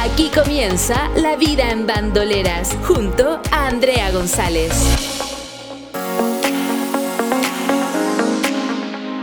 Aquí comienza La Vida en Bandoleras, junto a Andrea González.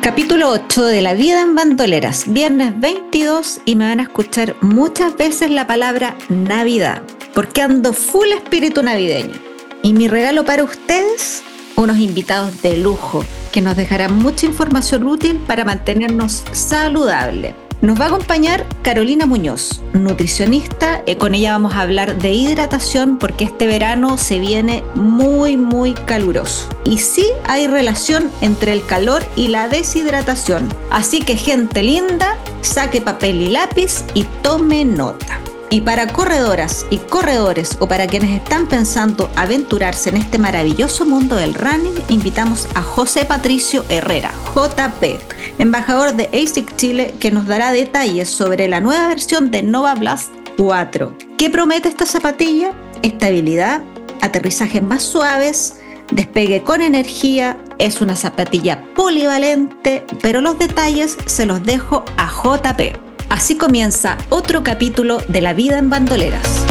Capítulo 8 de La Vida en Bandoleras, viernes 22 y me van a escuchar muchas veces la palabra Navidad, porque ando full espíritu navideño. Y mi regalo para ustedes, unos invitados de lujo que nos dejarán mucha información útil para mantenernos saludables. Nos va a acompañar Carolina Muñoz, nutricionista. Eh, con ella vamos a hablar de hidratación porque este verano se viene muy, muy caluroso. Y sí hay relación entre el calor y la deshidratación. Así que gente linda, saque papel y lápiz y tome nota. Y para corredoras y corredores o para quienes están pensando aventurarse en este maravilloso mundo del running, invitamos a José Patricio Herrera, JP, embajador de ASIC Chile, que nos dará detalles sobre la nueva versión de Nova Blast 4. ¿Qué promete esta zapatilla? Estabilidad, aterrizajes más suaves, despegue con energía, es una zapatilla polivalente, pero los detalles se los dejo a JP. Así comienza otro capítulo de La vida en bandoleras.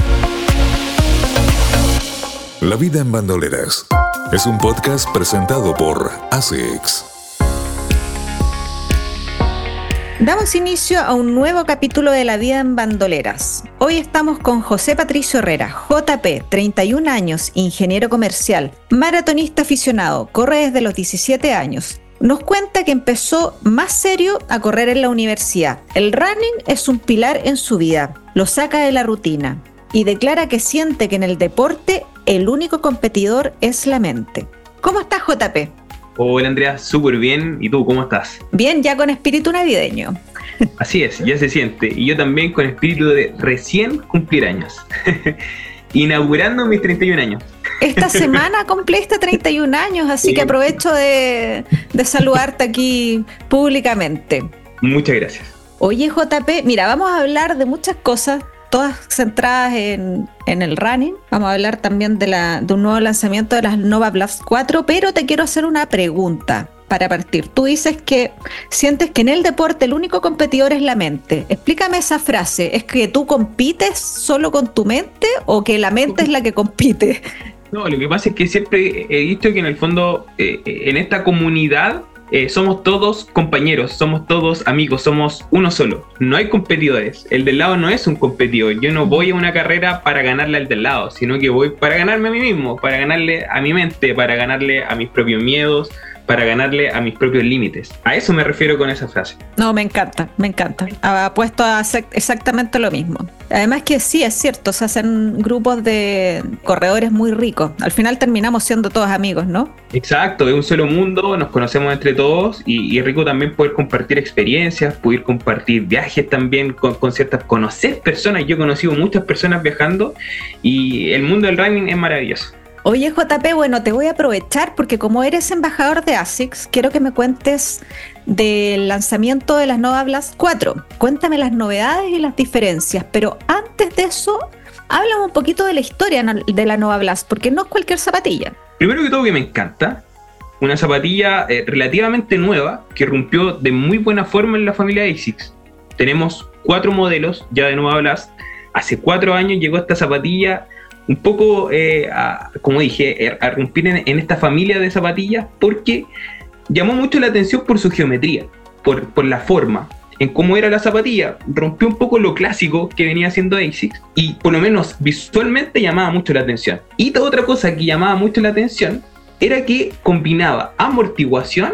La vida en bandoleras es un podcast presentado por ASICS. Damos inicio a un nuevo capítulo de La vida en bandoleras. Hoy estamos con José Patricio Herrera, JP, 31 años, ingeniero comercial, maratonista aficionado, corre desde los 17 años, nos cuenta que empezó más serio a correr en la universidad. El running es un pilar en su vida, lo saca de la rutina y declara que siente que en el deporte el único competidor es la mente. ¿Cómo estás, JP? Hola Andrea, súper bien. ¿Y tú cómo estás? Bien, ya con espíritu navideño. Así es, ya se siente. Y yo también con espíritu de recién cumplir años. Inaugurando mis 31 años. Esta semana cumpliste 31 años, así que aprovecho de, saludarte aquí públicamente. Muchas gracias. Oye, JP, mira, vamos a hablar de muchas cosas, todas centradas en, el running. Vamos a hablar también de, la, de un nuevo lanzamiento de las Nova Blast 4, pero te quiero hacer una pregunta para partir. Tú dices que sientes que en el deporte el único competidor es la mente. Explícame esa frase. ¿Es que tú compites solo con tu mente o que la mente es la que compite? No, lo que pasa es que siempre he visto que en el fondo, eh, en esta comunidad, eh, somos todos compañeros, somos todos amigos, somos uno solo. No hay competidores. El del lado no es un competidor. Yo no voy a una carrera para ganarle al del lado, sino que voy para ganarme a mí mismo, para ganarle a mi mente, para ganarle a mis propios miedos, para ganarle a mis propios límites. A eso me refiero con esa frase. No, me encanta, me encanta. Ha puesto a exactamente lo mismo. Además que sí, es cierto, se hacen grupos de corredores muy ricos. Al final terminamos siendo todos amigos, ¿no? Exacto, es un solo mundo, nos conocemos entre todos y, es rico también poder compartir experiencias, poder compartir viajes también con, con ciertas, conocer personas. Yo he conocido muchas personas viajando y el mundo del running es maravilloso. Oye, JP, bueno, te voy a aprovechar porque como eres embajador de ASICS, quiero que me cuentes del lanzamiento de las Nova Blast 4. Cuéntame las novedades y las diferencias, pero antes de eso, háblame un poquito de la historia de la Nova Blast, porque no es cualquier zapatilla. Primero que todo que me encanta, una zapatilla eh, relativamente nueva que rompió de muy buena forma en la familia ASICS. Tenemos cuatro modelos ya de Nova Blast. Hace cuatro años llegó esta zapatilla un poco, eh, como dije, er, a, en, esta familia de zapatillas porque llamó mucho la atención por su geometría, por, por la forma, en cómo era la zapatilla, rompió un poco lo clásico que venía haciendo ASICS y por lo menos visualmente llamaba mucho la atención. Y otra cosa que llamaba mucho la atención era que combinaba amortiguación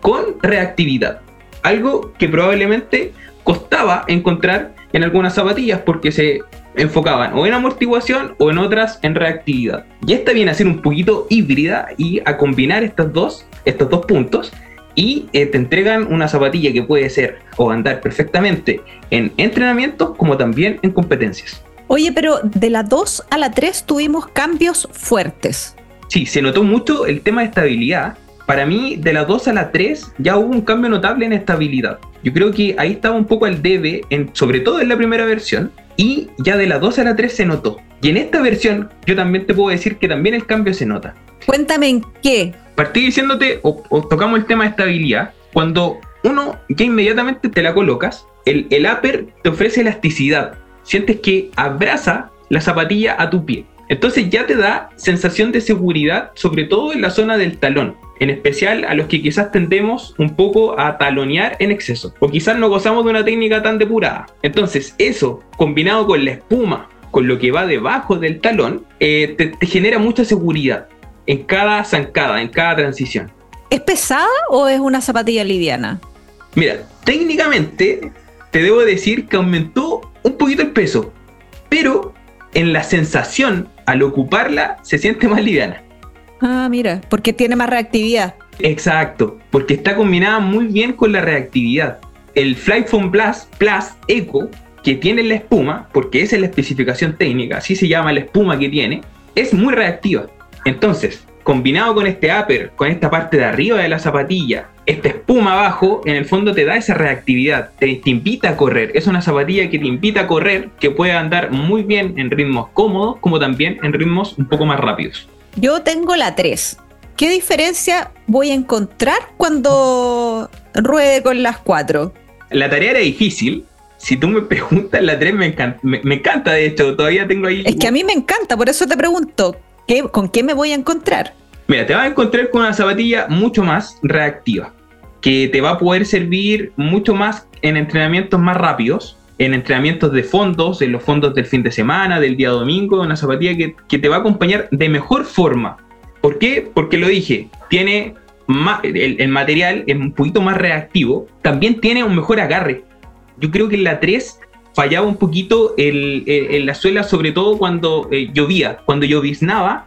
con reactividad, algo que probablemente costaba encontrar en algunas zapatillas porque se enfocaban o en amortiguación o en otras en reactividad. Y esta viene a ser un poquito híbrida y a combinar estas dos, estos dos puntos y eh, te entregan una zapatilla que puede ser o andar perfectamente en entrenamiento como también en competencias. Oye, pero de la 2 a la 3 tuvimos cambios fuertes. Sí, se notó mucho el tema de estabilidad. Para mí, de la 2 a la 3 ya hubo un cambio notable en estabilidad. Yo creo que ahí estaba un poco el debe, en, sobre todo en la primera versión, y ya de la 2 a la 3 se notó. Y en esta versión, yo también te puedo decir que también el cambio se nota. Cuéntame en qué. Partí diciéndote, o, o tocamos el tema de estabilidad, cuando uno ya inmediatamente te la colocas, el, el upper te ofrece elasticidad. Sientes que abraza la zapatilla a tu pie. Entonces ya te da sensación de seguridad, sobre todo en la zona del talón, en especial a los que quizás tendemos un poco a talonear en exceso, o quizás no gozamos de una técnica tan depurada. Entonces eso, combinado con la espuma, con lo que va debajo del talón, eh, te, te genera mucha seguridad en cada zancada, en cada transición. ¿Es pesada o es una zapatilla liviana? Mira, técnicamente te debo decir que aumentó un poquito el peso, pero en la sensación al ocuparla se siente más liviana. Ah, mira, porque tiene más reactividad. Exacto, porque está combinada muy bien con la reactividad. El Flight Foam Plus, Plus Eco, que tiene la espuma, porque esa es la especificación técnica, así se llama la espuma que tiene, es muy reactiva. Entonces, combinado con este upper, con esta parte de arriba de la zapatilla, esta espuma abajo, en el fondo te da esa reactividad, te, te, invita a correr. Es una zapatilla que te invita a correr, que puede andar muy bien en ritmos cómodos, como también en ritmos un poco más rápidos. Yo tengo la 3. ¿Qué diferencia voy a encontrar cuando ruede con las 4? La tarea era difícil. Si tú me preguntas, la 3 me encanta, me, me encanta de hecho, todavía tengo ahí... Es que a mí me encanta, por eso te pregunto, ¿qué, ¿con qué me voy a encontrar? Mira, te vas a encontrar con una zapatilla mucho más reactiva, que te va a poder servir mucho más en entrenamientos más rápidos, en entrenamientos de fondos, en los fondos del fin de semana, del día domingo, una zapatilla que, que te va a acompañar de mejor forma. ¿Por qué? Porque lo dije, tiene más, el, material es un poquito más reactivo, también tiene un mejor agarre. Yo creo que la 3 fallaba un poquito el, la suela, sobre todo cuando eh, llovía, cuando lloviznaba,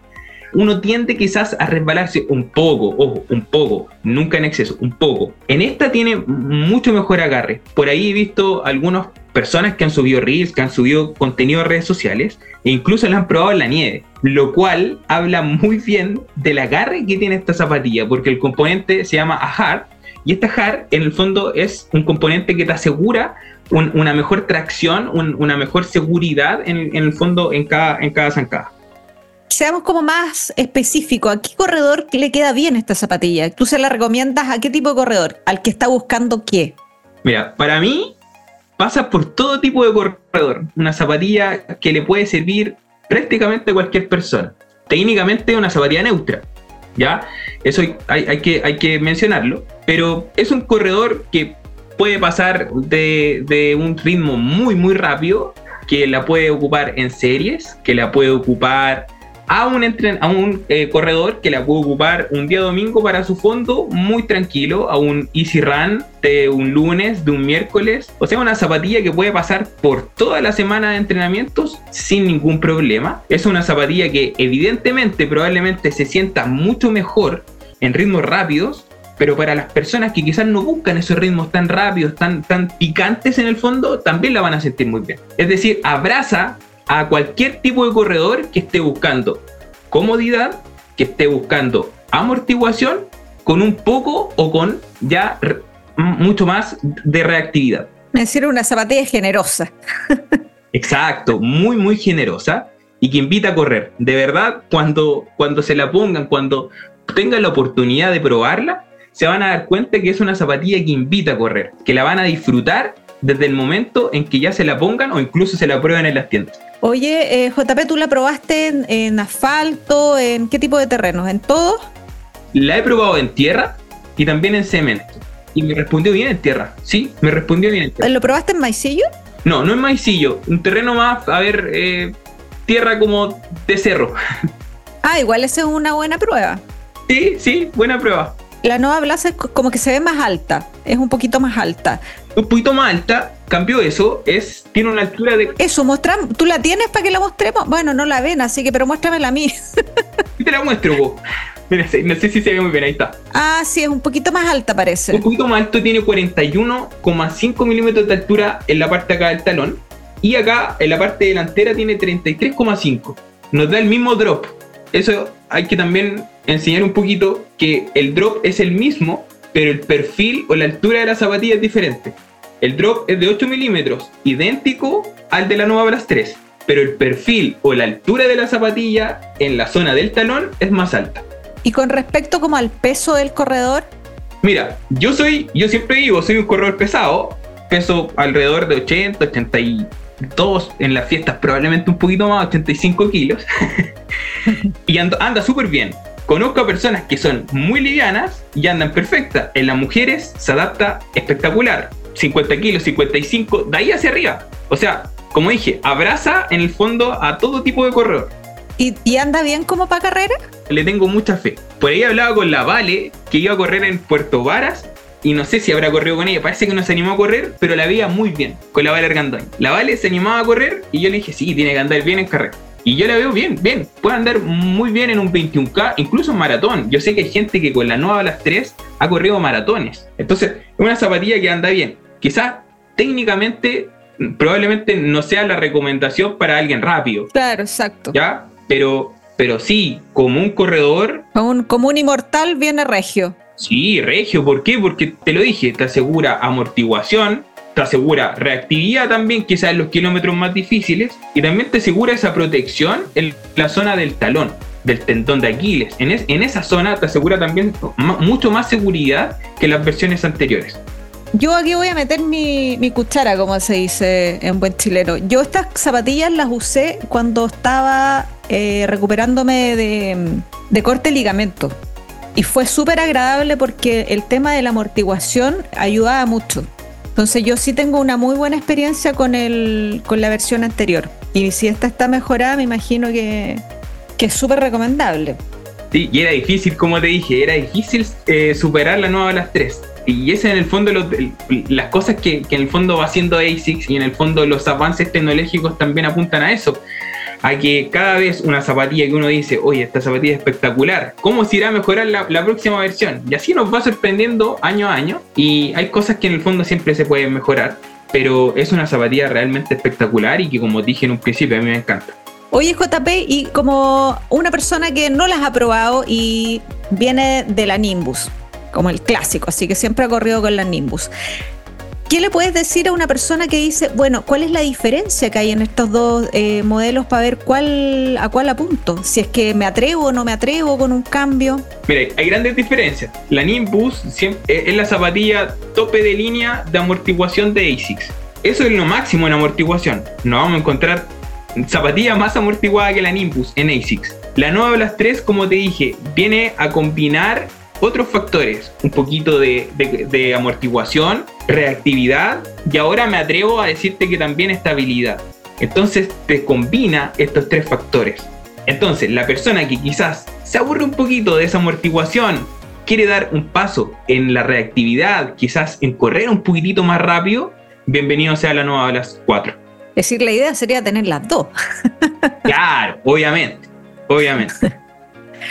uno tiende quizás a resbalarse un poco, ojo, un poco, nunca en exceso, un poco. En esta tiene mucho mejor agarre. Por ahí he visto algunas personas que han subido reels, que han subido contenido a redes sociales e incluso la han probado en la nieve, lo cual habla muy bien del agarre que tiene esta zapatilla, porque el componente se llama AHAR y esta AHAR en el fondo es un componente que te asegura un, una mejor tracción, un, una mejor seguridad en, el fondo en cada zancada seamos como más específicos. ¿A qué corredor le queda bien esta zapatilla? ¿Tú se la recomiendas a qué tipo de corredor? ¿Al que está buscando qué? Mira, para mí pasa por todo tipo de corredor. Una zapatilla que le puede servir prácticamente a cualquier persona. Técnicamente una zapatilla neutra. ¿Ya? Eso hay, que, hay que mencionarlo. Pero es un corredor que puede pasar de un ritmo muy, muy rápido que la puede ocupar en series, que la puede ocupar a un, entren a un eh, corredor que la puede ocupar un día domingo para su fondo muy tranquilo, a un easy run de un lunes, de un miércoles, o sea, una zapatilla que puede pasar por toda la semana de entrenamientos sin ningún problema. Es una zapatilla que evidentemente probablemente se sienta mucho mejor en ritmos rápidos, pero para las personas que quizás no buscan esos ritmos tan rápidos, tan, tan picantes en el fondo, también la van a sentir muy bien. Es decir, abraza a cualquier tipo de corredor que esté buscando comodidad, que esté buscando amortiguación con un poco o con ya mucho más de reactividad. Es decir, una zapatilla generosa. Exacto, muy, muy generosa y que invita a correr. De verdad, cuando, cuando se la pongan, cuando tengan la oportunidad de probarla, se van a dar cuenta que es una zapatilla que invita a correr, que la van a disfrutar desde el momento en que ya se la pongan o incluso se la prueben en las tiendas. Oye, eh, JP, ¿tú la probaste en, en, asfalto? ¿En qué tipo de terrenos? ¿En todos? La he probado en tierra y también en cemento. Y me respondió bien en tierra. Sí, me respondió bien en tierra. ¿Lo probaste en maicillo? No, no en maicillo. Un terreno más, a ver, eh, tierra como de cerro. Ah, igual esa es una buena prueba. Sí, sí, buena prueba. La nueva Blast es como que se ve más alta, es un poquito más alta. Un poquito más alta, cambió eso, es, tiene una altura de... Eso, mostramos, ¿tú la tienes para que la mostremos? Bueno, no la ven, así que, pero muéstramela a mí. Te la muestro vos. Mira, no sé si se ve muy bien, ahí está. Ah, sí, es un poquito más alta parece. Un poquito más alto, tiene 41,5 milímetros de altura en la parte acá del talón. y acá en la parte delantera tiene 33,5. Nos da el mismo drop. Eso hay que también enseñar un poquito que el drop es el mismo, pero el perfil o la altura de la zapatilla es diferente. El drop es de 8 milímetros, idéntico al de la Nueva Blast 3, pero el perfil o la altura de la zapatilla en la zona del talón es más alta. Y con respecto como al peso del corredor, Mira, yo soy, yo siempre digo, soy un corredor pesado, peso alrededor de 80, 82, en las fiestas probablemente un poquito más, 85 kilos, y ando- anda súper bien. Conozco a personas que son muy livianas y andan perfectas. En las mujeres se adapta espectacular. 50 kilos, 55, de ahí hacia arriba. O sea, como dije, abraza en el fondo a todo tipo de corredor. ¿y, y anda bien como para carrera? le tengo mucha fe. Por ahí hablaba con la Vale, que iba a correr en Puerto Varas, y no sé si habrá corrido con ella, parece que no se animó a correr, pero la veía muy bien con la Vale Argandoña. La Vale se animaba a correr y yo le dije, sí, tiene que andar bien en carrera. Y yo la veo bien, bien, puede andar muy bien en un 21K, incluso en maratón. Yo sé que hay gente que con la nueva las 3 ha corrido maratones. Entonces, es una zapatilla que anda bien. Quizás técnicamente, probablemente no sea la recomendación para alguien rápido, Claro, exacto. ¿ya? Pero, pero sí, como un corredor, Como un, como un inmortal viene regio. Sí, regio, ¿por qué? Porque te lo dije, te asegura amortiguación, te asegura reactividad también, quizás en los kilómetros más difíciles, y también te asegura esa protección en la zona del talón, del tendón de Aquiles. En, es- en esa zona te asegura también mucho más seguridad que las versiones anteriores. Yo aquí voy a meter mi, mi cuchara, como se dice en buen chileno. Yo estas zapatillas las usé cuando estaba eh, recuperándome de, de corte ligamento. Y fue súper agradable porque el tema de la amortiguación ayudaba mucho. Entonces yo sí tengo una muy buena experiencia con, el, con la versión anterior. Y si esta está mejorada, me imagino que, que es súper recomendable. Sí, y era difícil, como te dije, era difícil eh, superar la nueva de las tres. Y ese en el fondo, lo- el- las cosas que, que en el fondo va haciendo ASICS y en el fondo los avances tecnológicos también apuntan a eso. A que cada vez una zapatilla que uno dice, oye, esta zapatilla es espectacular, ¿cómo se irá a mejorar la, la próxima versión? Y así nos va sorprendiendo año a año. Y hay cosas que en el fondo siempre se pueden mejorar. Pero es una zapatilla realmente espectacular y que como dije en un principio, a mí me encanta. Oye, JP, y como una persona que no las ha probado y viene de la Nimbus, como el clásico, así que siempre ha corrido con la Nimbus. ¿Qué le puedes decir a una persona que dice, bueno, cuál es la diferencia que hay en estos dos eh, modelos para ver cuál a cuál apunto? Si es que me atrevo o no me atrevo con un cambio. Mira, hay grandes diferencias. La Nimbus eh, es la zapatilla tope de línea de amortiguación de ASICS. Eso es lo máximo en amortiguación. No vamos a encontrar zapatilla más amortiguada que la Nimbus en ASICS. La nueva Blast 3, como te dije, viene a combinar otros factores. Un poquito de, de- de amortiguación, reactividad y ahora me atrevo a decirte que también estabilidad. Entonces te combina estos tres factores. Entonces, la persona que quizás se aburre un poquito de esa amortiguación, quiere dar un paso en la reactividad, quizás en correr un poquitito más rápido, bienvenido sea la nueva Blast 4. Es decir, la idea sería tener las dos. Claro, obviamente, obviamente.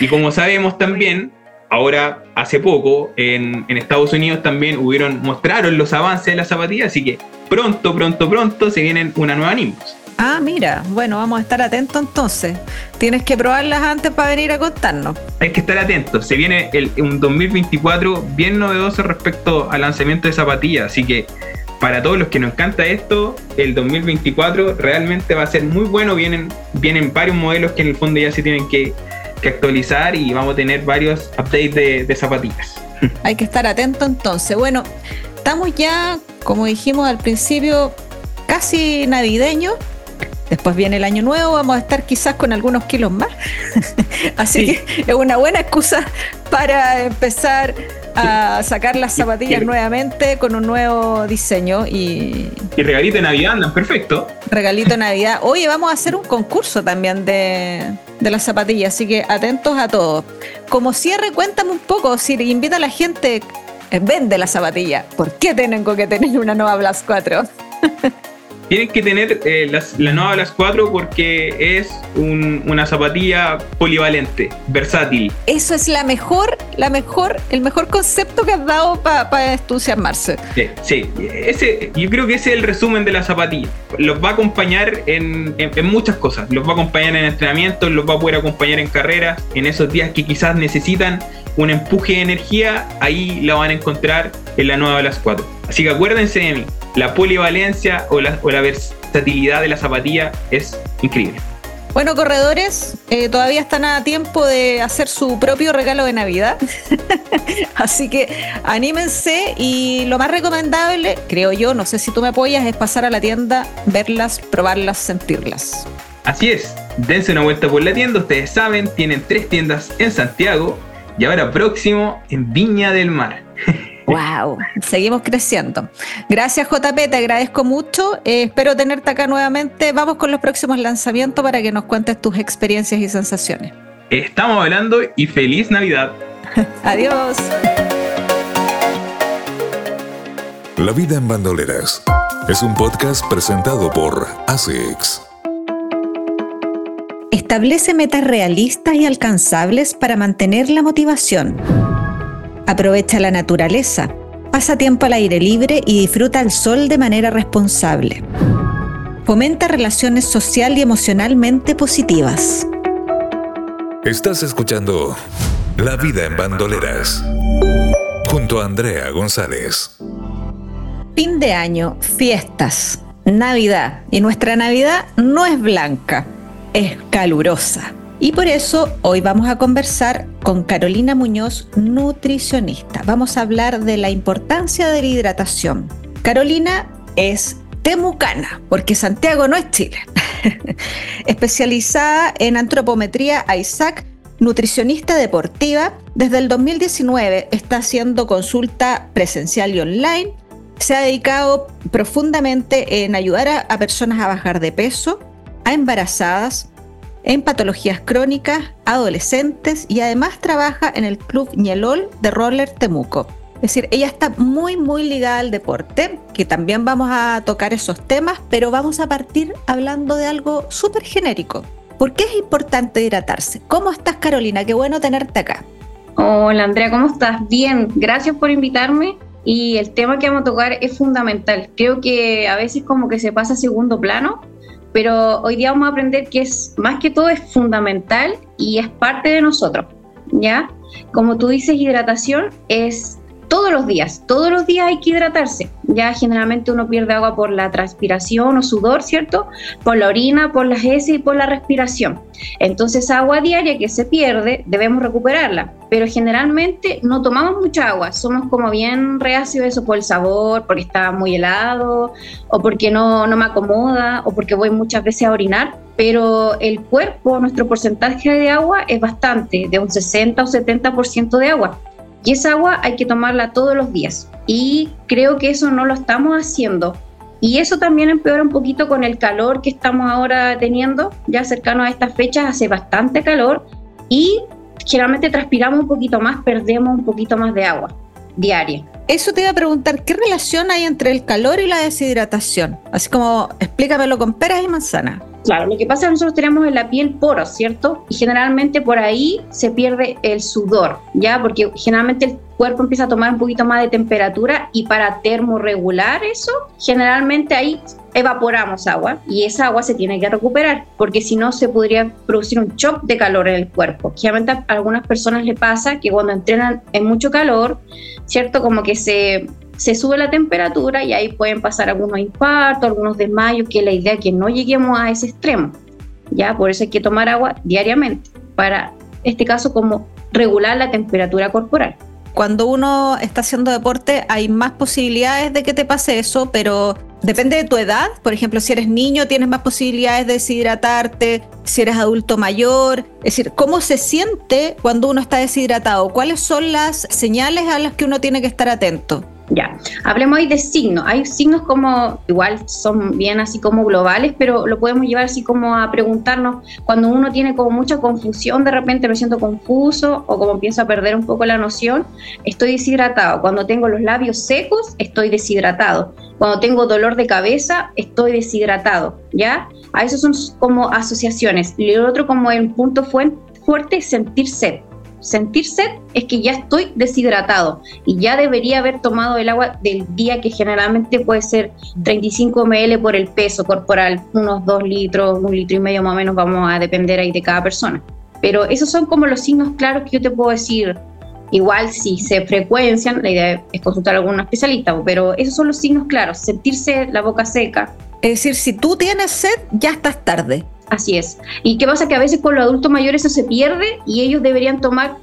Y como sabemos también, ahora hace poco en, en Estados Unidos también hubieron, mostraron los avances de la zapatilla, así que pronto, pronto, pronto se vienen una nueva Nimbus. Ah, mira, bueno, vamos a estar atentos entonces. Tienes que probarlas antes para venir a contarnos. Hay que estar atentos, se viene el, un 2024 bien novedoso respecto al lanzamiento de zapatillas, así que para todos los que nos encanta esto, el 2024 realmente va a ser muy bueno, vienen, vienen varios modelos que en el fondo ya se tienen que, que actualizar y vamos a tener varios updates de, de zapatillas. Hay que estar atento entonces. Bueno, estamos ya, como dijimos al principio, casi navideños. Después viene el año nuevo, vamos a estar quizás con algunos kilos más. Así Sí. que es una buena excusa para empezar a sacar las zapatillas nuevamente con un nuevo diseño y Y regalito de Navidad andan perfecto. regalito de Navidad. Oye, vamos a hacer un concurso también de, de las zapatillas, así que atentos a todo. Como cierre, cuéntame un poco, si invita a la gente, eh, vende la zapatilla. ¿Por qué tengo que tener una nueva Blast 4? tienen que tener eh, la nueva las 4 porque es una zapatilla polivalente, versátil. Eso es la mejor, la mejor, el mejor concepto que has dado para entusiasmarse. Sí, sí, ese, yo creo que ese es el resumen de la zapatilla. Los va a acompañar en, en, muchas cosas. Los va a acompañar en entrenamientos, los va a poder acompañar en carreras, en esos días que quizás necesitan un empuje de energía, ahí la van a encontrar en la nueva las 4. Así que acuérdense de mí, la polivalencia o la, o la versatilidad de la zapatilla es increíble. Bueno, corredores, eh, todavía están a tiempo de hacer su propio regalo de Navidad. Así que anímense y lo más recomendable, creo yo, no sé si tú me apoyas, es pasar a la tienda, verlas, probarlas, sentirlas. Así es, dense una vuelta por la tienda, ustedes saben, tienen tres tiendas en Santiago y ahora próximo en Viña del Mar. Wow, seguimos creciendo. Gracias JP, te agradezco mucho. Eh, espero tenerte acá nuevamente. Vamos con los próximos lanzamientos para que nos cuentes tus experiencias y sensaciones. Estamos hablando y feliz Navidad. Adiós. La vida en bandoleras es un podcast presentado por ASICS. Establece metas realistas y alcanzables para mantener la motivación. Aprovecha la naturaleza, pasa tiempo al aire libre y disfruta el sol de manera responsable. Fomenta relaciones social y emocionalmente positivas. Estás escuchando La vida en bandoleras junto a Andrea González. Fin de año, fiestas, Navidad. Y nuestra Navidad no es blanca, es calurosa. Y por eso hoy vamos a conversar con Carolina Muñoz, nutricionista. Vamos a hablar de la importancia de la hidratación. Carolina es temucana, porque Santiago no es Chile. Especializada en antropometría Isaac, nutricionista deportiva. Desde el 2019 está haciendo consulta presencial y online. Se ha dedicado profundamente en ayudar a, a personas a bajar de peso, a embarazadas, en patologías crónicas, adolescentes y además trabaja en el Club Ñelol de Roller Temuco. Es decir, ella está muy, muy ligada al deporte, que también vamos a tocar esos temas, pero vamos a partir hablando de algo súper genérico. ¿Por qué es importante hidratarse? ¿Cómo estás, Carolina? Qué bueno tenerte acá. Hola, Andrea, ¿cómo estás? Bien, gracias por invitarme. Y el tema que vamos a tocar es fundamental. Creo que a veces como que se pasa a segundo plano, pero hoy día vamos a aprender que es más que todo es fundamental y es parte de nosotros, ¿ya? Como tú dices, hidratación es todos los días, todos los días hay que hidratarse. Ya generalmente uno pierde agua por la transpiración o sudor, ¿cierto? Por la orina, por las heces y por la respiración. Entonces, agua diaria que se pierde, debemos recuperarla. Pero generalmente no tomamos mucha agua, somos como bien reacios eso por el sabor, porque está muy helado, o porque no, no me acomoda, o porque voy muchas veces a orinar. Pero el cuerpo, nuestro porcentaje de agua es bastante, de un 60 o 70% de agua. Y esa agua hay que tomarla todos los días. Y creo que eso no lo estamos haciendo. Y eso también empeora un poquito con el calor que estamos ahora teniendo, ya cercano a estas fechas, hace bastante calor y generalmente transpiramos un poquito más, perdemos un poquito más de agua diaria. Eso te iba a preguntar, ¿qué relación hay entre el calor y la deshidratación? Así como explícamelo con peras y manzanas. Claro, lo que pasa es que nosotros tenemos en la piel poros, ¿cierto? Y generalmente por ahí se pierde el sudor, ¿ya? Porque generalmente el cuerpo empieza a tomar un poquito más de temperatura y para termorregular eso, generalmente ahí evaporamos agua y esa agua se tiene que recuperar, porque si no se podría producir un shock de calor en el cuerpo. Generalmente a algunas personas le pasa que cuando entrenan en mucho calor, ¿cierto? Como que se se sube la temperatura y ahí pueden pasar algunos infartos, algunos desmayos, que la idea es que no lleguemos a ese extremo. Ya, por eso hay que tomar agua diariamente para, este caso, como regular la temperatura corporal. Cuando uno está haciendo deporte hay más posibilidades de que te pase eso, pero depende de tu edad. Por ejemplo, si eres niño tienes más posibilidades de deshidratarte, si eres adulto mayor. Es decir, ¿cómo se siente cuando uno está deshidratado? ¿Cuáles son las señales a las que uno tiene que estar atento? Ya, hablemos ahí de signos. Hay signos como, igual son bien así como globales, pero lo podemos llevar así como a preguntarnos cuando uno tiene como mucha confusión, de repente me siento confuso o como empiezo a perder un poco la noción, estoy deshidratado. Cuando tengo los labios secos, estoy deshidratado. Cuando tengo dolor de cabeza, estoy deshidratado, ¿ya? A eso son como asociaciones. Y el otro como el punto fuerte es sentir sed sentir sed es que ya estoy deshidratado y ya debería haber tomado el agua del día que generalmente puede ser 35 ml por el peso corporal, unos 2 litros, un litro y medio más o menos, vamos a depender ahí de cada persona. Pero esos son como los signos claros que yo te puedo decir. Igual si se frecuencian, la idea es consultar a algún especialista, pero esos son los signos claros, sentirse la boca seca. Es decir, si tú tienes sed, ya estás tarde. Así es. ¿Y qué pasa? Que a veces con los adultos mayores eso se pierde y ellos deberían tomar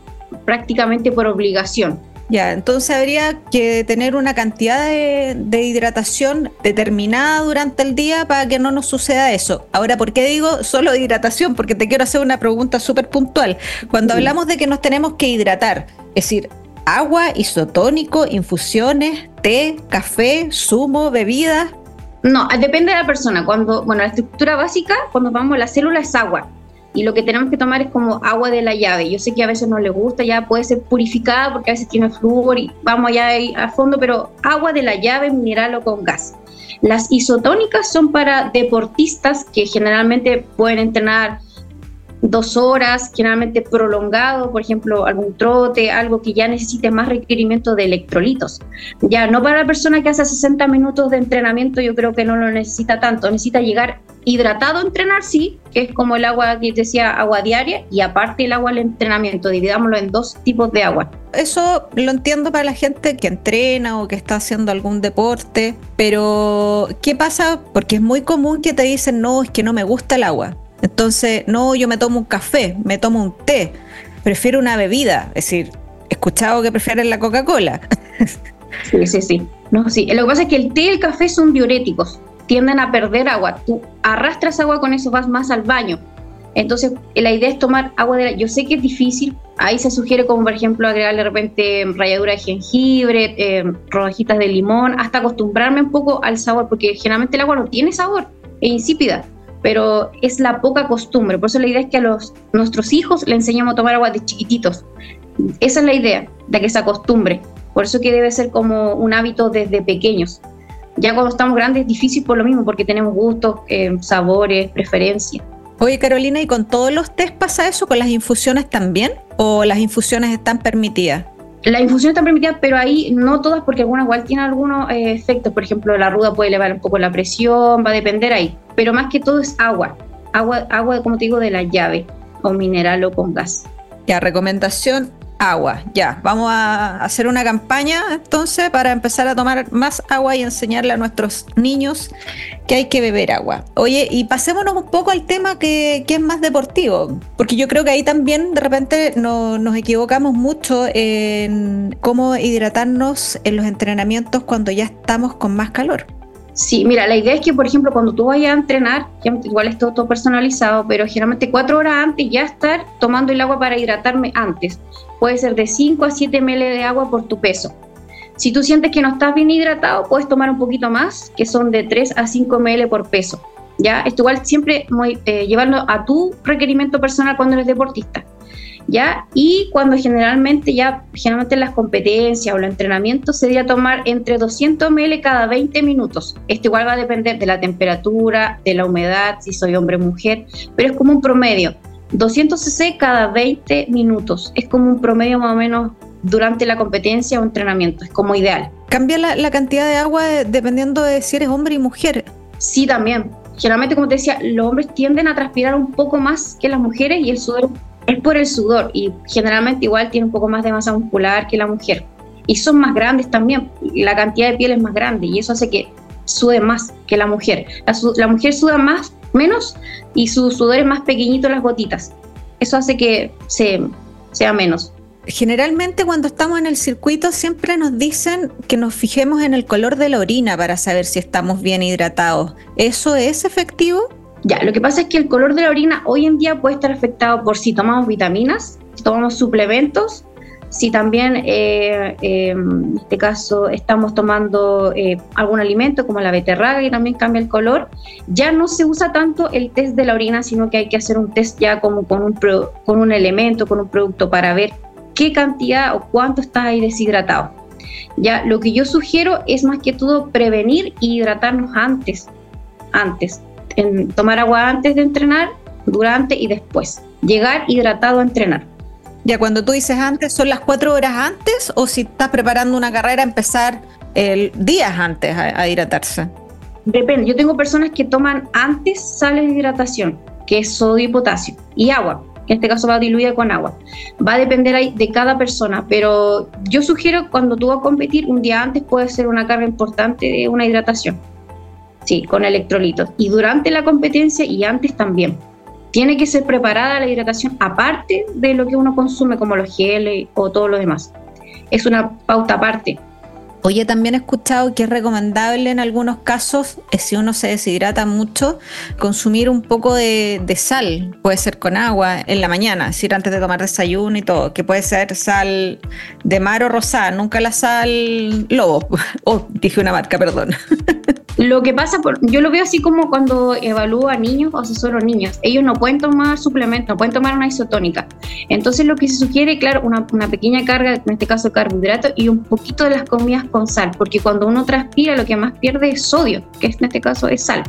prácticamente por obligación. Ya, entonces habría que tener una cantidad de, hidratación determinada durante el día para que no nos suceda eso. Ahora, ¿por qué digo solo hidratación? Porque te quiero hacer una pregunta súper puntual. Cuando hablamos de que nos tenemos que hidratar, es decir, agua, isotónico, infusiones, té, café, zumo, bebidas, no, depende de la persona. Cuando, bueno, la estructura básica, cuando vamos la célula es agua. Y lo que tenemos que tomar es como agua de la llave. Yo sé que a veces no le gusta, ya puede ser purificada porque a veces tiene flúor y vamos allá a fondo, pero agua de la llave, mineral o con gas. Las isotónicas son para deportistas que generalmente pueden entrenar dos horas, generalmente prolongado, por ejemplo, algún trote, algo que ya necesite más requerimiento de electrolitos. Ya no para la persona que hace 60 minutos de entrenamiento, yo creo que no lo necesita tanto, necesita llegar hidratado a entrenar, sí, que es como el agua que decía, agua diaria, y aparte el agua al entrenamiento, dividámoslo en dos tipos de agua. Eso lo entiendo para la gente que entrena o que está haciendo algún deporte, pero ¿qué pasa? Porque es muy común que te dicen, no, es que no me gusta el agua. Entonces, no, yo me tomo un café, me tomo un té, prefiero una bebida. Es decir, he escuchado que prefieren la Coca-Cola. Sí, sí, sí. No, sí. Lo que pasa es que el té y el café son diuréticos, tienden a perder agua. Tú arrastras agua con eso, vas más al baño. Entonces, la idea es tomar agua de la... Yo sé que es difícil, ahí se sugiere como, por ejemplo, agregarle de repente ralladura de jengibre, eh, rodajitas de limón, hasta acostumbrarme un poco al sabor, porque generalmente el agua no tiene sabor, es insípida pero es la poca costumbre. Por eso la idea es que a los, nuestros hijos le enseñemos a tomar agua de chiquititos. Esa es la idea, de que se acostumbre. Por eso que debe ser como un hábito desde pequeños. Ya cuando estamos grandes es difícil por lo mismo, porque tenemos gustos, eh, sabores, preferencias. Oye Carolina, ¿y con todos los test pasa eso? ¿Con las infusiones también? ¿O las infusiones están permitidas? La infusión está permitida, pero ahí no todas, porque algunas igual tienen algunos eh, efectos. Por ejemplo, la ruda puede elevar un poco la presión, va a depender ahí. Pero más que todo es agua. Agua, agua como te digo, de la llave, o mineral o con gas. Ya, recomendación, agua. Ya, vamos a hacer una campaña entonces para empezar a tomar más agua y enseñarle a nuestros niños que hay que beber agua. Oye, y pasémonos un poco al tema que, es más deportivo, porque yo creo que ahí también de repente nos equivocamos mucho en cómo hidratarnos en los entrenamientos cuando ya estamos con más calor. Sí, mira, la idea es que, por ejemplo, cuando tú vayas a entrenar, igual es todo, todo, personalizado, pero generalmente cuatro horas antes ya estar tomando el agua para hidratarme antes. Puede ser de 5 a 7 ml de agua por tu peso. Si tú sientes que no estás bien hidratado, puedes tomar un poquito más, que son de 3 a 5 ml por peso. ¿ya? Esto igual siempre muy, eh, a tu requerimiento personal cuando eres deportista. ¿ya? Y cuando generalmente ya, generalmente en las competencias o los entrenamientos se debe tomar entre 200 ml cada 20 minutos. Esto igual va a depender de la temperatura, de la humedad, si soy hombre o mujer, pero es como un promedio. 200 cc cada 20 minutos. Es como un promedio más o menos durante la competencia o entrenamiento. Es como ideal. ¿Cambia la, la cantidad de agua dependiendo de si eres hombre y mujer? Sí, también. Generalmente, como te decía, los hombres tienden a transpirar un poco más que las mujeres y el sudor es por el sudor y generalmente igual tiene un poco más de masa muscular que la mujer. Y son más grandes también, la cantidad de piel es más grande y eso hace que sude más que la mujer. La, mujer suda más, menos y su sudor es más pequeñito las gotitas. Eso hace que se, sea menos. Generalmente cuando estamos en el circuito siempre nos dicen que nos fijemos en el color de la orina para saber si estamos bien hidratados. ¿Eso es efectivo? Ya, lo que pasa es que el color de la orina hoy en día puede estar afectado por si tomamos vitaminas, si tomamos suplementos, si también eh, eh, en este caso estamos tomando eh, algún alimento como la beterraga y también cambia el color, ya no se usa tanto el test de la orina, sino que hay que hacer un test ya como con un, con un elemento, con un producto para ver qué cantidad o cuánto está ahí deshidratado. Ya lo que yo sugiero es más que todo prevenir y hidratarnos antes, antes, en tomar agua antes de entrenar, durante y después. Llegar hidratado a entrenar. Ya cuando tú dices antes, ¿son las cuatro horas antes o si estás preparando una carrera, empezar el, días antes a, hidratarse? Depende, yo tengo personas que toman antes sales de hidratación, que es sodio y potasio, y agua, que en este caso va diluida con agua. Va a depender de cada persona, pero yo sugiero cuando tú vas a competir, un día antes puede ser una carga importante de una hidratación, sí, con electrolitos, y durante la competencia y antes también tiene que ser preparada la hidratación aparte de lo que uno consume, como los geles o todo lo demás. Es una pauta aparte. Oye, también he escuchado que es recomendable en algunos casos, eh, si uno se deshidrata mucho, consumir un poco de, sal. Puede ser con agua en la mañana, es decir, antes de tomar desayuno y todo, que puede ser sal de mar o rosada, nunca la sal lobo. oh, dije una marca, perdón. Lo que pasa, por, yo lo veo así como cuando evalúo a niños o asesoro a niños. Ellos no pueden tomar suplementos, no pueden tomar una isotónica. Entonces lo que se sugiere, claro, una, una pequeña carga, en este caso carbohidrato, y un poquito de las comidas con sal, porque cuando uno transpira lo que más pierde es sodio, que en este caso es sal.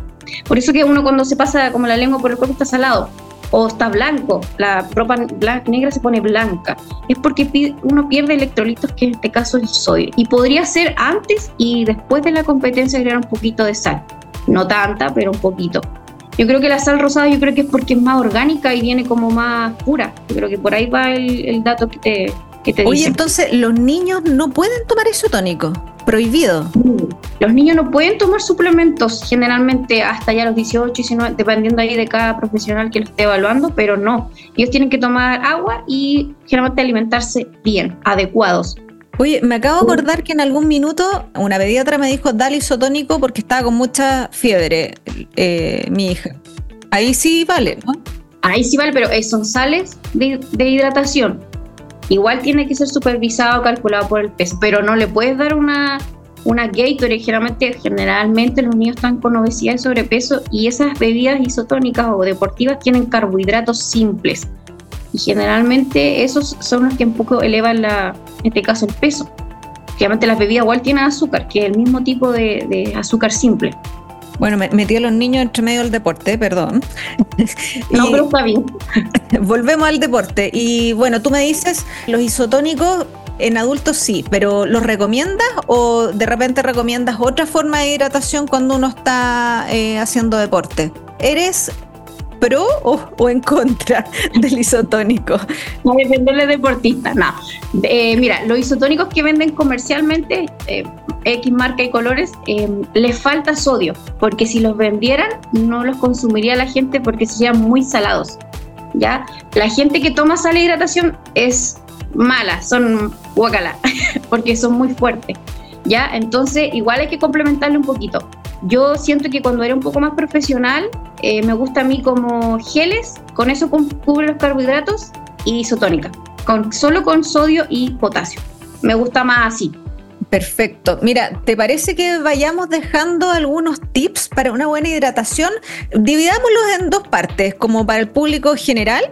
Por eso que uno cuando se pasa como la lengua por el cuerpo está salado o está blanco, la ropa negra se pone blanca, es porque uno pierde electrolitos, que en este caso es sodio. Y podría ser antes y después de la competencia agregar un poquito de sal. No tanta, pero un poquito. Yo creo que la sal rosada yo creo que es porque es más orgánica y viene como más pura. Yo creo que por ahí va el, dato que te, que te Oye, entonces los niños no pueden tomar isotónico prohibido. Los niños no pueden tomar suplementos generalmente hasta ya los 18, 19, dependiendo ahí de cada profesional que lo esté evaluando, pero no. Ellos tienen que tomar agua y generalmente alimentarse bien, adecuados. Oye, me acabo de acordar que en algún minuto una pediatra me dijo dale isotónico porque estaba con mucha fiebre eh, mi hija. Ahí sí vale, ¿no? Ahí sí vale, pero son sales de, de hidratación Igual tiene que ser supervisado, calculado por el peso, pero no le puedes dar una, una Gatorade. Generalmente, generalmente los niños están con obesidad y sobrepeso y esas bebidas isotónicas o deportivas tienen carbohidratos simples. Y generalmente esos son los que un poco elevan, la, en este caso, el peso. Generalmente las bebidas igual tienen azúcar, que es el mismo tipo de, de azúcar simple. Bueno, me metí a los niños entre medio del deporte, perdón. No, pero está bien. Volvemos al deporte. Y bueno, tú me dices, los isotónicos en adultos sí, pero ¿los recomiendas o de repente recomiendas otra forma de hidratación cuando uno está eh, haciendo deporte? ¿Eres pro o, en contra del isotónico? No, depende del deportista, no. Eh, mira, los isotónicos que venden comercialmente, eh, X marca y colores, eh, les falta sodio, porque si los vendieran no los consumiría la gente porque serían muy salados. ¿ya? La gente que toma sal de hidratación es mala, son guacala, porque son muy fuertes. ¿ya? Entonces, igual hay que complementarle un poquito. Yo siento que cuando era un poco más profesional, eh, me gusta a mí como geles, con eso cubre los carbohidratos y isotónica, con, solo con sodio y potasio. Me gusta más así. Perfecto. Mira, ¿te parece que vayamos dejando algunos tips para una buena hidratación? Dividámoslos en dos partes, como para el público general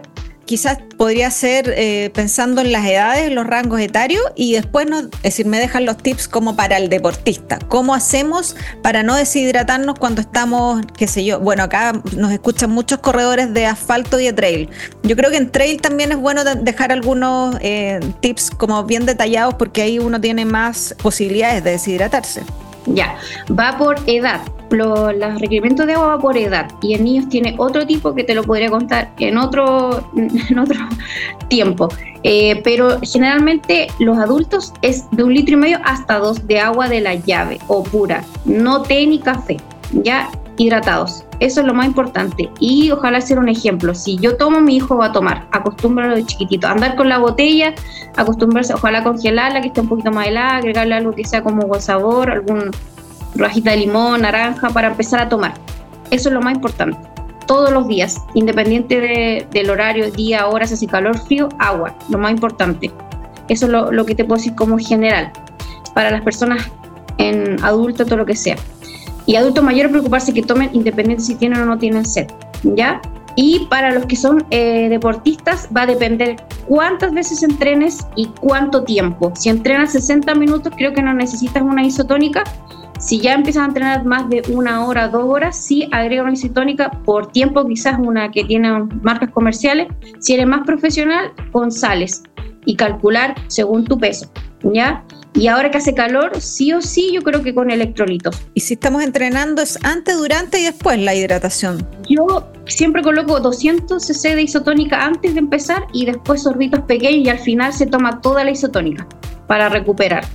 quizás podría ser eh, pensando en las edades, los rangos etarios y después, no, es me dejan los tips como para el deportista. ¿Cómo hacemos para no deshidratarnos cuando estamos, qué sé yo? Bueno, acá nos escuchan muchos corredores de asfalto y de trail. Yo creo que en trail también es bueno dejar algunos eh, tips como bien detallados porque ahí uno tiene más posibilidades de deshidratarse. Ya, va por edad. los requerimientos de agua va por edad y en niños tiene otro tipo que te lo podría contar en otro, en otro tiempo. Eh, pero generalmente los adultos es de un litro y medio hasta dos de agua de la llave o pura, no té ni café, ya hidratados. Eso es lo más importante. Y ojalá ser un ejemplo. Si yo tomo, mi hijo va a tomar. Acostúmbralo de chiquitito. Andar con la botella, acostumbrarse, ojalá congelarla, que esté un poquito más helada, agregarle algo que sea como con sabor, algún rajita de limón, naranja, para empezar a tomar. Eso es lo más importante. Todos los días, independiente del horario, día, horas, así calor, frío, agua, lo más importante. Eso es lo, lo que te puedo decir como general. Para las personas en adultos, todo lo que sea. Y adultos mayores, preocuparse que tomen independiente si tienen o no tienen sed. ¿Ya? Y para los que son eh, deportistas va a depender cuántas veces entrenes y cuánto tiempo. Si entrenas 60 minutos, creo que no necesitas una isotónica. Si ya empiezas a entrenar más de una hora, dos horas, sí agrega una isotónica por tiempo, quizás una que tiene marcas comerciales. Si eres más profesional, con sales y calcular según tu peso. ¿Ya? Y ahora que hace calor, sí o sí, yo creo que con electrolitos. Y si estamos entrenando, es antes, durante y después la hidratación. Yo siempre coloco 200 cc de isotónica antes de empezar y después sorbitos pequeños y al final se toma toda la isotónica para recuperar.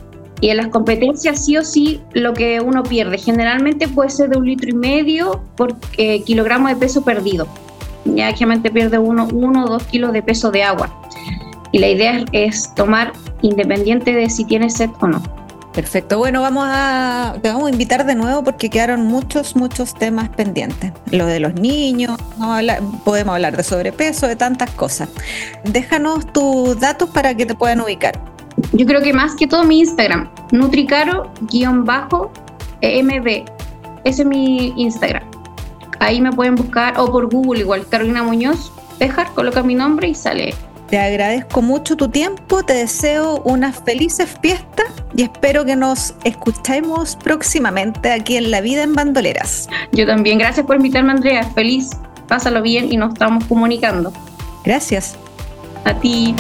Y en las competencias sí o sí lo que uno pierde generalmente puede ser de un litro y medio por eh, kilogramo de peso perdido. Ya generalmente pierde uno, uno o dos kilos de peso de agua. Y la idea es tomar independiente de si tienes sed o no. Perfecto. Bueno, vamos a, te vamos a invitar de nuevo porque quedaron muchos, muchos temas pendientes. Lo de los niños, podemos hablar de sobrepeso, de tantas cosas. Déjanos tus datos para que te puedan ubicar. Yo creo que más que todo mi Instagram, nutricaro-mb. Ese es mi Instagram. Ahí me pueden buscar, o por Google igual, Carolina Muñoz, dejar, coloca mi nombre y sale te agradezco mucho tu tiempo, te deseo unas felices fiestas y espero que nos escuchemos próximamente aquí en La Vida en Bandoleras. Yo también, gracias por invitarme Andrea, feliz, pásalo bien y nos estamos comunicando. Gracias. A ti.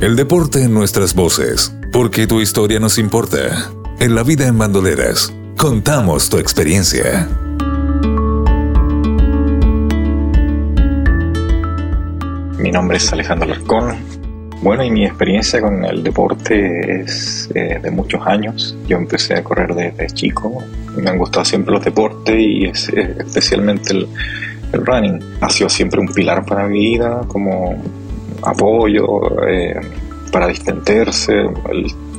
El deporte en nuestras voces, porque tu historia nos importa. En La Vida en Bandoleras Contamos tu experiencia. Mi nombre es Alejandro Larcón. Bueno, y mi experiencia con el deporte es eh, de muchos años. Yo empecé a correr desde chico. Me han gustado siempre los deportes y especialmente el, running. Ha sido siempre un pilar para mi vida, como apoyo, eh, para distenderse,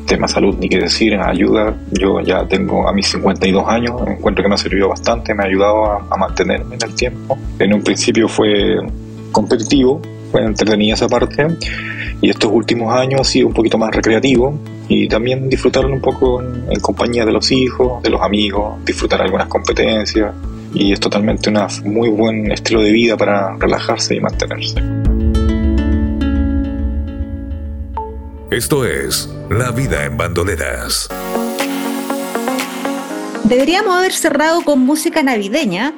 tema salud, ni qué decir, ayuda. Yo ya tengo a mis 52 años, encuentro que me ha servido bastante, me ha ayudado a, mantenerme en el tiempo. En un principio fue competitivo, fue entretenida esa parte, y estos últimos años ha sido un poquito más recreativo y también disfrutarlo un poco en compañía de los hijos, de los amigos, disfrutar algunas competencias. Y es totalmente un muy buen estilo de vida para relajarse y mantenerse. Esto es La vida en bandoleras. Deberíamos haber cerrado con música navideña,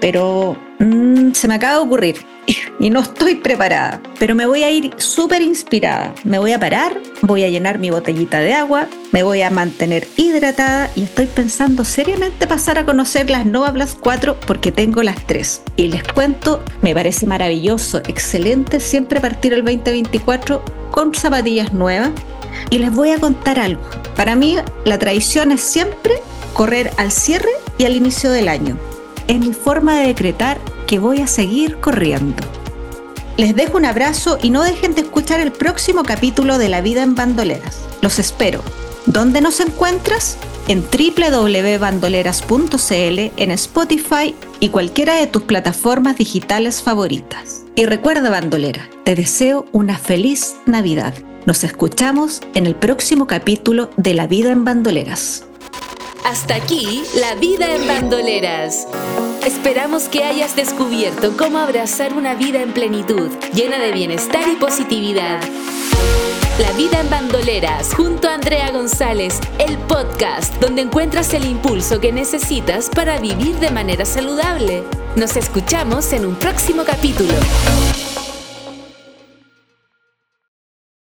pero mm, se me acaba de ocurrir y no estoy preparada. Pero me voy a ir súper inspirada. Me voy a parar, voy a llenar mi botellita de agua, me voy a mantener hidratada y estoy pensando seriamente pasar a conocer las Nova Plus 4 porque tengo las tres. Y les cuento, me parece maravilloso, excelente siempre partir el 2024 con zapatillas nuevas y les voy a contar algo. Para mí la tradición es siempre correr al cierre y al inicio del año. Es mi forma de decretar que voy a seguir corriendo. Les dejo un abrazo y no dejen de escuchar el próximo capítulo de La vida en bandoleras. Los espero. ¿Dónde nos encuentras? En www.bandoleras.cl, en Spotify y cualquiera de tus plataformas digitales favoritas. Y recuerda, bandolera, te deseo una feliz Navidad. Nos escuchamos en el próximo capítulo de La vida en bandoleras. Hasta aquí, La vida en bandoleras. Esperamos que hayas descubierto cómo abrazar una vida en plenitud, llena de bienestar y positividad. La vida en bandoleras junto a Andrea González, el podcast donde encuentras el impulso que necesitas para vivir de manera saludable. Nos escuchamos en un próximo capítulo.